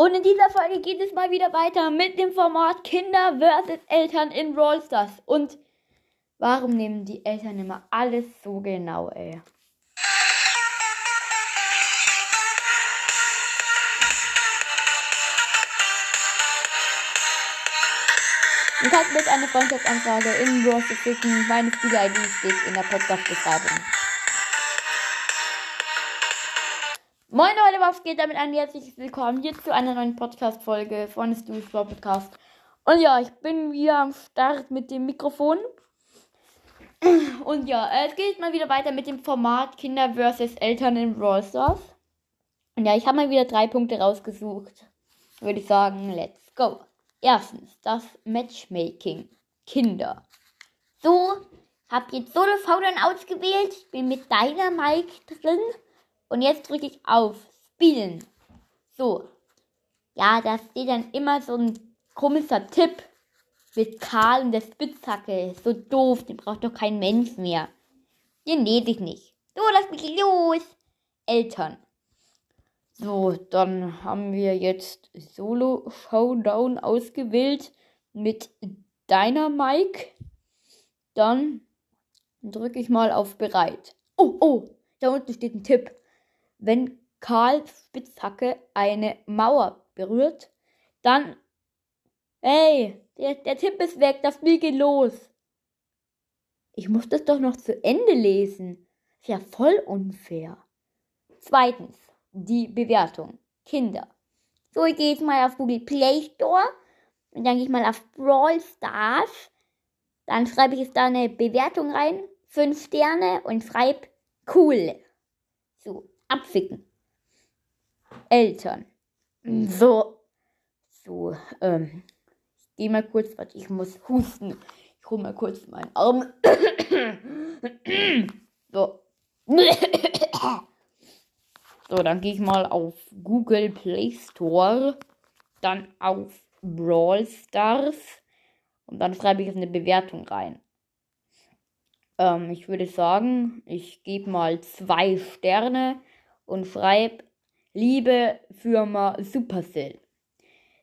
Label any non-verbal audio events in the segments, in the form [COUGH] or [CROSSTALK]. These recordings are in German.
Und in dieser Folge geht es mal wieder weiter mit dem Format Kinder vs. Eltern in Brawl Stars. Und warum nehmen die Eltern immer alles so genau, ey? Du kannst mit einer Freundschaftsanfrage in Brawl Stars. Meine Spieler-ID steht in der Podcast-Beschreibung. Moin Leute, was geht damit ein? Herzlich willkommen hier zu einer neuen Podcast-Folge von Stu's Podcast. Und ja, ich bin wieder am Start mit dem Mikrofon. Und ja, es geht mal wieder weiter mit dem Format Kinder vs. Eltern in Brawl Stars. Und ja, ich habe mal wieder drei Punkte rausgesucht. Würde ich sagen, let's go. Erstens, das Matchmaking. Kinder. So, hab jetzt Solo V dann ausgewählt. Ich bin mit deiner Mike drin. Und jetzt drücke ich auf Spielen. So. Ja, da steht dann immer so ein komischer Tipp mit Karl und der Spitzhacke. So doof, den braucht doch kein Mensch mehr. Den lese ich nicht. So, lass mich los. Eltern. So, dann haben wir jetzt Solo Showdown ausgewählt mit deiner Mike. Dann drücke ich mal auf bereit. Oh, oh, da unten steht ein Tipp. Wenn Karl Spitzhacke eine Mauer berührt, dann. Hey, der, der Tipp ist weg, das Spiel geht los. Ich muss das doch noch zu Ende lesen. Ist ja voll unfair. Zweitens, die Bewertung. Kinder. So, ich gehe jetzt mal auf Google Play Store und dann gehe ich mal auf Brawl Stars. Dann schreibe ich jetzt da eine Bewertung rein. Fünf Sterne und schreibe cool. So, abficken. Eltern. So. So, ähm. Ich geh mal kurz, warte, ich muss husten. Ich hole mal kurz meinen Arm. [COUGHS] so. [COUGHS] So, dann gehe ich mal auf Google Play Store, dann auf Brawl Stars und dann schreibe ich jetzt eine Bewertung rein. Ähm, ich würde sagen, ich gebe mal zwei Sterne und schreibe Liebe Firma Supercell.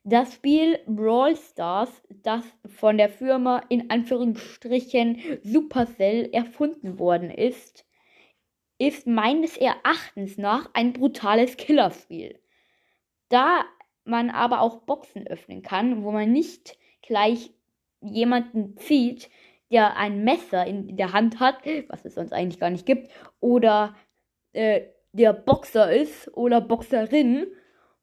Das Spiel Brawl Stars, das von der Firma in Anführungsstrichen Supercell erfunden worden ist, ist meines Erachtens nach ein brutales Killerspiel. Da man aber auch Boxen öffnen kann, wo man nicht gleich jemanden zieht, der ein Messer in der Hand hat, was es sonst eigentlich gar nicht gibt, oder äh, der Boxer ist oder Boxerin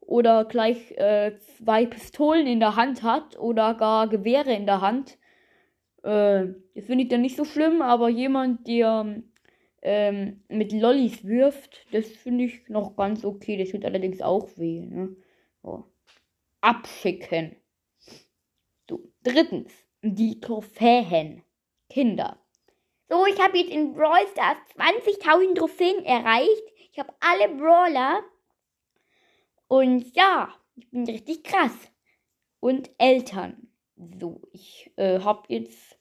oder gleich äh, zwei Pistolen in der Hand hat oder gar Gewehre in der Hand. Äh, das finde ich dann nicht so schlimm, aber jemand, der ähm, mit Lollis wirft, das finde ich noch ganz okay. Das tut allerdings auch weh. Ne? So. Abschicken. So. Drittens, die Trophäen. Kinder. So, ich habe jetzt in Brawl Stars 20.000 Trophäen erreicht. Ich habe alle Brawler. Und ja, ich bin richtig krass. Und Eltern. So, ich äh, habe jetzt,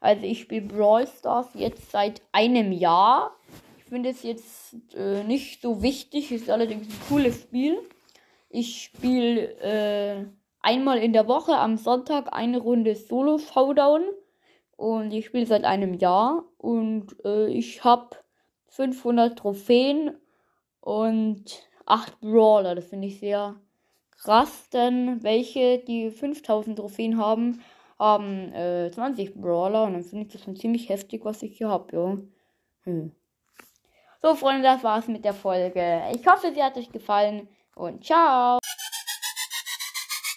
also ich spiele Brawl Stars jetzt seit einem Jahr. Ich finde es jetzt äh, nicht so wichtig, ist allerdings ein cooles Spiel. Ich spiele äh, einmal in der Woche am Sonntag eine Runde Solo Showdown. Und ich spiele seit einem Jahr. Und äh, ich habe 500 Trophäen und 8 Brawler. Das finde ich sehr krass, denn welche, die 5000 Trophäen haben, haben äh, 20 Brawler. Und dann finde ich das schon ziemlich heftig, was ich hier habe, ja. Hm. So, Freunde, das war's mit der Folge. Ich hoffe, sie hat euch gefallen und ciao.